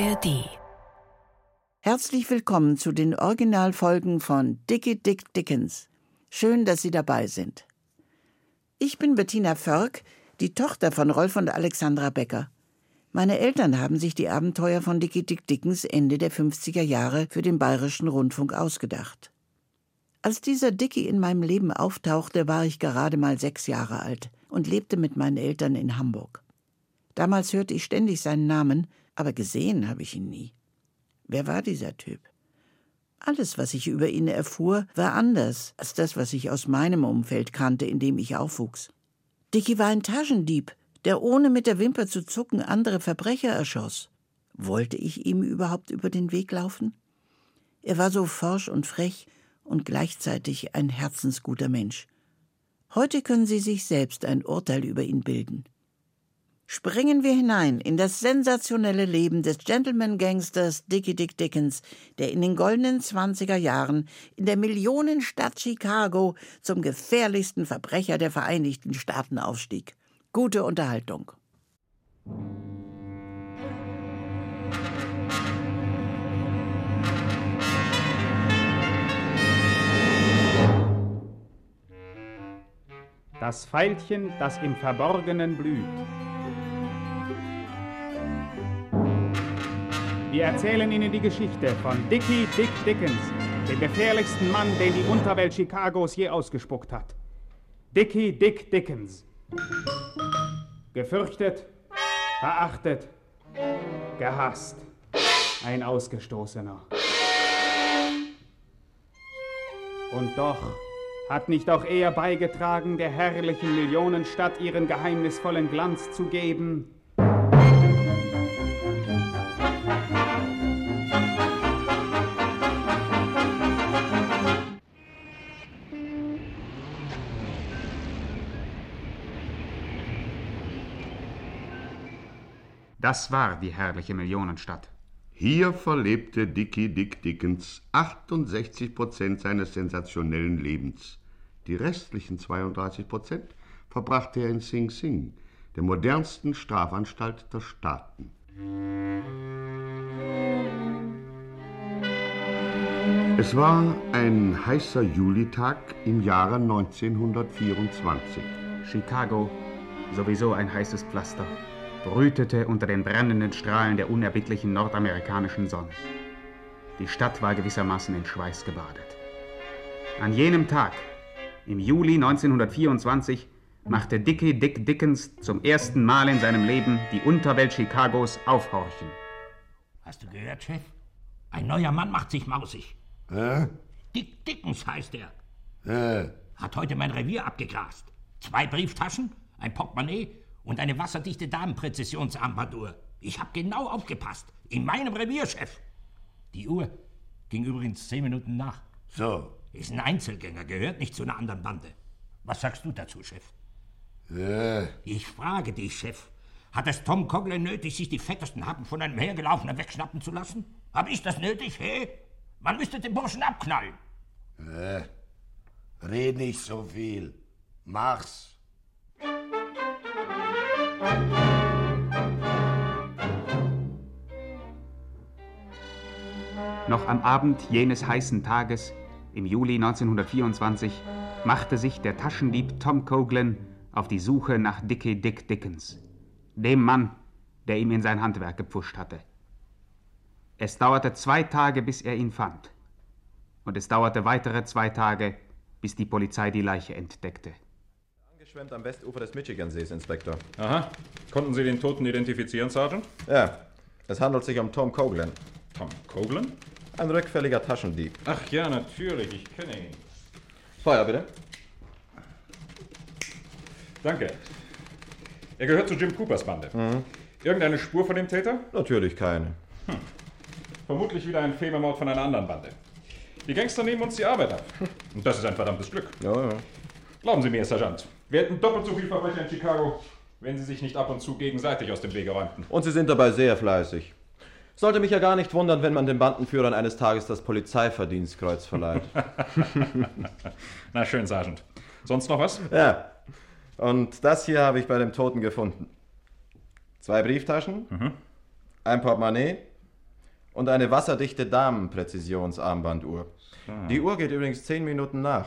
ARD. Herzlich willkommen zu den Originalfolgen von Dickie Dick Dickens. Schön, dass Sie dabei sind. Ich bin Bettina Förk, die Tochter von Rolf und Alexandra Becker. Meine Eltern haben sich die Abenteuer von Dickie Dick Dickens Ende der 50er Jahre für den Bayerischen Rundfunk ausgedacht. Als dieser Dickie in meinem Leben auftauchte, war ich gerade mal sechs Jahre alt und lebte mit meinen Eltern in Hamburg. Damals hörte ich ständig seinen Namen, aber gesehen habe ich ihn nie. Wer war dieser Typ? Alles, was ich über ihn erfuhr, war anders als das, was ich aus meinem Umfeld kannte, in dem ich aufwuchs. Dicky war ein Taschendieb, der ohne mit der Wimper zu zucken andere Verbrecher erschoss. Wollte ich ihm überhaupt über den Weg laufen? Er war so forsch und frech und gleichzeitig ein herzensguter Mensch. Heute können Sie sich selbst ein Urteil über ihn bilden. Springen wir hinein in das sensationelle Leben des Gentleman-Gangsters Dickie Dick Dickens, der in den goldenen Zwanziger Jahren in der Millionenstadt Chicago zum gefährlichsten Verbrecher der Vereinigten Staaten aufstieg. Gute Unterhaltung. Das Veilchen, das im Verborgenen blüht. Wir erzählen Ihnen die Geschichte von Dickie Dick Dickens, dem gefährlichsten Mann, den die Unterwelt Chicagos je ausgespuckt hat. Dickie Dick Dickens. Gefürchtet, verachtet, gehasst. Ein Ausgestoßener. Und doch hat nicht auch er beigetragen, der herrlichen Millionenstadt ihren geheimnisvollen Glanz zu geben? Das war die herrliche Millionenstadt. Hier verlebte Dickie Dick Dickens 68 Prozent seines sensationellen Lebens. Die restlichen 32 Prozent verbrachte er in Sing Sing, der modernsten Strafanstalt der Staaten. Es war ein heißer Julitag im Jahre 1924. Chicago, sowieso ein heißes Pflaster, brütete unter den brennenden Strahlen der unerbittlichen nordamerikanischen Sonne. Die Stadt war gewissermaßen in Schweiß gebadet. An jenem Tag, im Juli 1924, machte Dickie Dick Dickens zum ersten Mal in seinem Leben die Unterwelt Chicagos aufhorchen. Hast du gehört, Chef? Ein neuer Mann macht sich mausig. Hä? Dick Dickens heißt er. Hä? Hat heute mein Revier abgegrast. Zwei Brieftaschen, ein Portemonnaie und eine wasserdichte Damenpräzisionsarmbanduhr. Ich hab genau aufgepasst. In meinem Revier, Chef. Die Uhr ging übrigens zehn Minuten nach. So. Ist ein Einzelgänger, gehört nicht zu einer anderen Bande. Was sagst du dazu, Chef? Hä? Ich frage dich, Chef. Hat es Tom Coughlin nötig, sich die fettesten Happen von einem Hergelaufenen wegschnappen zu lassen? Hab ich das nötig, hä? Man müsste den Burschen abknallen. Hä? Red nicht so viel. Mach's. Noch am Abend jenes heißen Tages, im Juli 1924, machte sich der Taschendieb Tom Coughlin auf die Suche nach Dickie Dick Dickens, dem Mann, der ihm in sein Handwerk gepfuscht hatte. Es dauerte zwei Tage, bis er ihn fand. Und es dauerte weitere zwei Tage, bis die Polizei die Leiche entdeckte. Angeschwemmt am Westufer des Michigansees, Inspektor. Aha. Konnten Sie den Toten identifizieren, Sergeant? Ja, es handelt sich um Tom Coughlin, Tom Coughlin? ein rückfälliger Taschendieb. Ach ja, natürlich. Ich kenne ihn. Feuer bitte. Danke. Er gehört zu Jim Coopers Bande. Irgendeine Spur von dem Täter? Natürlich keine. Vermutlich wieder ein Fememord von einer anderen Bande. Die Gangster nehmen uns die Arbeit ab. Und das ist ein verdammtes Glück. Ja, ja. Glauben Sie mir, Sergeant, wir hätten doppelt so viel Verbrecher in Chicago, wenn sie sich nicht ab und zu gegenseitig aus dem Wege räumten. Und Sie sind dabei sehr fleißig. Sollte mich ja gar nicht wundern, wenn man den Bandenführern eines Tages das Polizeiverdienstkreuz verleiht. Na schön, Sergeant. Sonst noch was? ja. Und das hier habe ich bei dem Toten gefunden. Zwei Brieftaschen, ein Portemonnaie Und eine wasserdichte Damenpräzisionsarmbanduhr. Die Uhr geht übrigens zehn Minuten nach.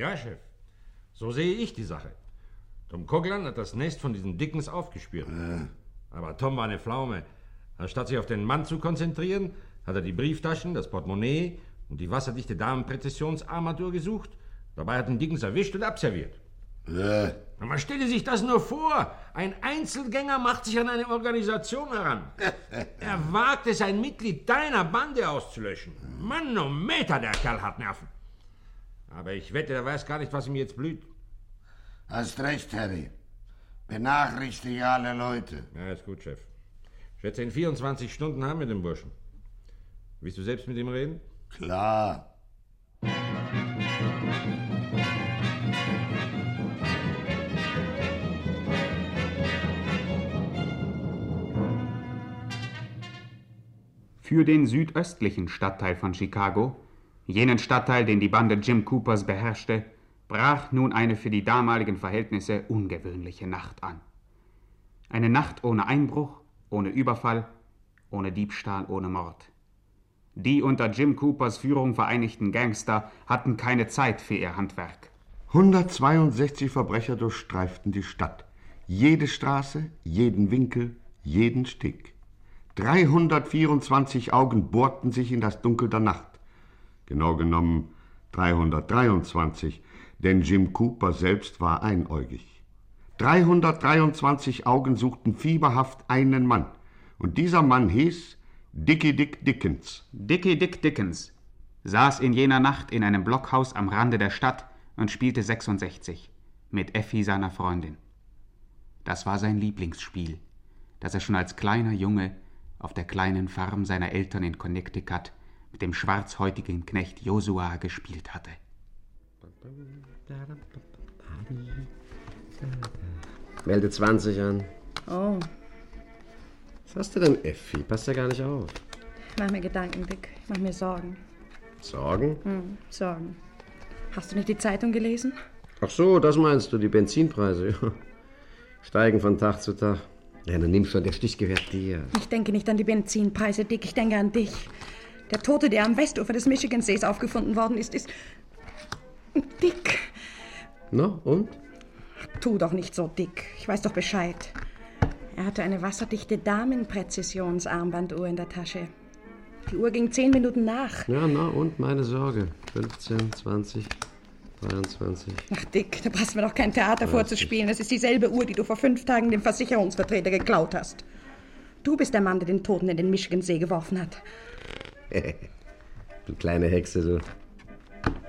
Ja, Chef. So sehe ich die Sache. Tom Coughlin hat das Nest von diesen Dickens aufgespürt. Aber Tom war eine Pflaume. Anstatt sich auf den Mann zu konzentrieren, hat er die Brieftaschen, das Portemonnaie und die wasserdichte Damenpräzisionsarmatur gesucht. Dabei hat ihn Dickens erwischt und abserviert. Na, Man stelle sich das nur vor. Ein Einzelgänger macht sich an eine Organisation heran. er wagt es, ein Mitglied deiner Bande auszulöschen. Mann, oh Meter, der Kerl hat Nerven. Aber ich wette, er weiß gar nicht, was ihm jetzt blüht. Hast recht, Harry. Benachrichtige alle Leute. Ja, ist gut, Chef. Ich schätze, in 24 Stunden haben wir den Burschen. Willst du selbst mit ihm reden? Klar. Für den südöstlichen Stadtteil von Chicago, jenen Stadtteil, den die Bande Jim Coopers beherrschte, brach nun eine für die damaligen Verhältnisse ungewöhnliche Nacht an. Eine Nacht ohne Einbruch, ohne Überfall, ohne Diebstahl, ohne Mord. Die unter Jim Coopers Führung vereinigten Gangster hatten keine Zeit für ihr Handwerk. 162 Verbrecher durchstreiften die Stadt. Jede Straße, jeden Winkel, jeden Steg. 324 Augen bohrten sich in das Dunkel der Nacht. Genau genommen 323, denn Jim Cooper selbst war einäugig. 323 Augen suchten fieberhaft einen Mann. Und dieser Mann hieß Dickie Dick Dickens. Dickie Dick Dickens saß in jener Nacht in einem Blockhaus am Rande der Stadt und spielte 66 mit Effi seiner Freundin. Das war sein Lieblingsspiel, das er schon als kleiner Junge auf der kleinen Farm seiner Eltern in Connecticut mit dem schwarzhäutigen Knecht Josua gespielt hatte. Melde 20 an. Oh, Was hast du denn, Effi? Passt ja gar nicht auf. mach mir Gedanken, Dick. Mach mir Sorgen. Sorgen? Hm, Sorgen. Hast du nicht die Zeitung gelesen? Ach so, das meinst du, die Benzinpreise. Ja. Steigen von Tag zu Tag. Ja, dann nimm schon, der Stich gehört dir. Ich denke nicht an die Benzinpreise, Dick. Ich denke an dich. Der Tote, der am Westufer des Michigansees aufgefunden worden ist, ist. Dick. No, und? Tu doch nicht so, Dick. Ich weiß doch Bescheid. Er hatte eine wasserdichte Damenpräzisionsarmbanduhr in der Tasche. Die Uhr ging zehn Minuten nach. Ja, na, und meine Sorge. 15, 20, 23. Ach, Dick, da passt mir doch kein Theater vorzuspielen. Es ist dieselbe Uhr, die du vor fünf Tagen dem Versicherungsvertreter geklaut hast. Du bist der Mann, der den Toten in den Michigansee geworfen hat. Du kleine Hexe, du.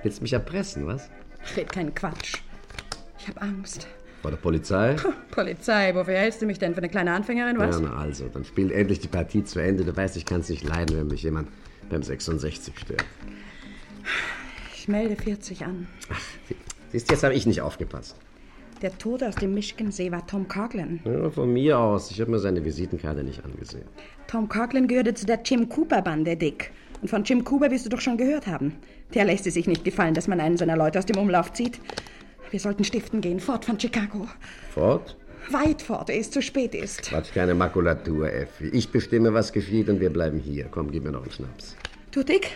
Willst mich erpressen, was? Red keinen Quatsch. Ich hab Angst. Vor der Polizei? Polizei, wofür hältst du mich denn? Für eine kleine Anfängerin, was? Ja, na also, dann spielt endlich die Partie zu Ende. Du weißt, ich kann's nicht leiden, wenn mich jemand beim 66 stört. Ich melde 40 an. Siehst, jetzt habe ich nicht aufgepasst. Der Tote aus dem Michigansee war Tom Coughlin. Ja, von mir aus. Ich habe mir seine Visitenkarte nicht angesehen. Tom Coughlin gehörte zu der Jim Cooper-Bande, Dick. Und von Jim Cooper wirst du doch schon gehört haben. Der lässt es sich nicht gefallen, dass man einen seiner Leute aus dem Umlauf zieht. Wir sollten stiften gehen, fort von Chicago. Fort? Weit fort, ehe es zu spät ist. Quatsch, keine Makulatur, Effi. Ich bestimme, was geschieht und wir bleiben hier. Komm, gib mir noch einen Schnaps. Du, Dick,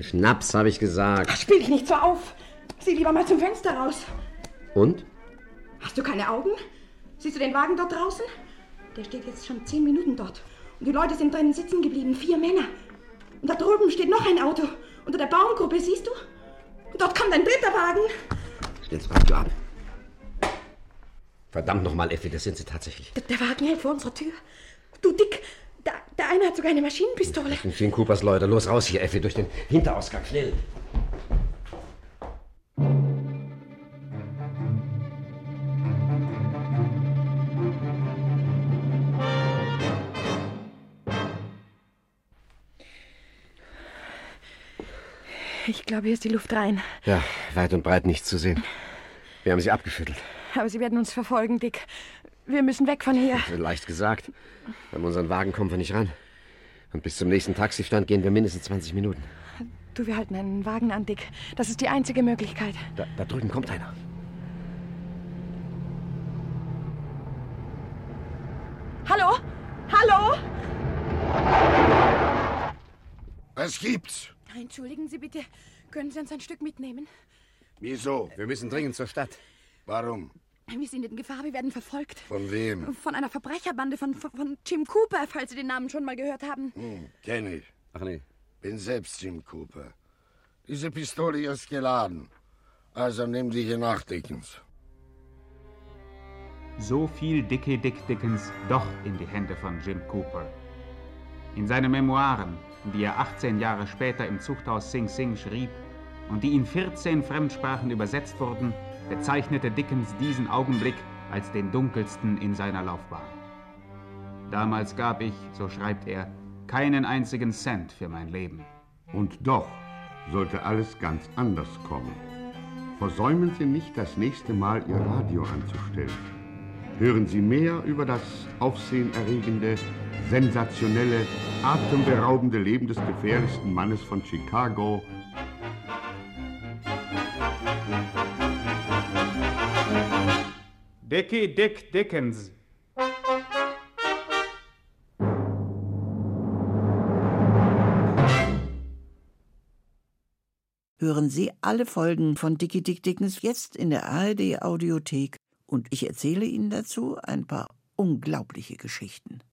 Schnaps, habe ich gesagt. spiel dich nicht so auf. Sieh lieber mal zum Fenster raus. Und? Hast du keine Augen? Siehst du den Wagen dort draußen? Der steht jetzt schon zehn Minuten dort. Und die Leute sind drinnen sitzen geblieben, vier Männer. Und da drüben steht noch ein Auto. Unter der Baumgruppe, siehst du? Und dort kommt ein dritter Wagen. Stell's Radio ab. Verdammt nochmal, Effi, das sind sie tatsächlich. Der, der Wagen hält vor unserer Tür. Du, Dick, da, der eine hat sogar eine Maschinenpistole. Das sind Coopers Leute. Los raus hier, Effi, durch den Hinterausgang. Schnell. Glaube, hier ist die Luft rein. Ja, weit und breit nichts zu sehen. Wir haben sie abgeschüttelt. Aber sie werden uns verfolgen, Dick. Wir müssen weg von hier. Leicht gesagt. An unseren Wagen kommen wir nicht ran. Und bis zum nächsten Taxistand gehen wir mindestens 20 Minuten. Du, wir halten einen Wagen an, Dick. Das ist die einzige Möglichkeit. Da, da drüben kommt einer. Hallo? Hallo? Was gibt's? Entschuldigen Sie bitte. Können Sie uns ein Stück mitnehmen? Wieso? Wir müssen dringend zur Stadt. Warum? Wir sind in Gefahr, wir werden verfolgt. Von wem? Von einer Verbrecherbande von, von, von Jim Cooper, falls Sie den Namen schon mal gehört haben. Hm, kenn ich. Ach nee. Bin selbst Jim Cooper. Diese Pistole hier ist geladen. Also nimm die hier nach, Dickens. So fiel Dickie Dick Dickens doch in die Hände von Jim Cooper. In seinen Memoiren, die er 18 Jahre später im Zuchthaus Sing Sing schrieb und die in 14 Fremdsprachen übersetzt wurden, bezeichnete Dickens diesen Augenblick als den dunkelsten in seiner Laufbahn. Damals gab ich, so schreibt er, keinen einzigen Cent für mein Leben. Und doch sollte alles ganz anders kommen. Versäumen Sie nicht, das nächste Mal Ihr Radio anzustellen. Hören Sie mehr über das aufsehenerregende, sensationelle, atemberaubende Leben des gefährlichsten Mannes von Chicago. Dickie Dick Dickens. Hören Sie alle Folgen von Dickie Dick Dickens jetzt in der ARD Audiothek und ich erzähle Ihnen dazu ein paar unglaubliche Geschichten.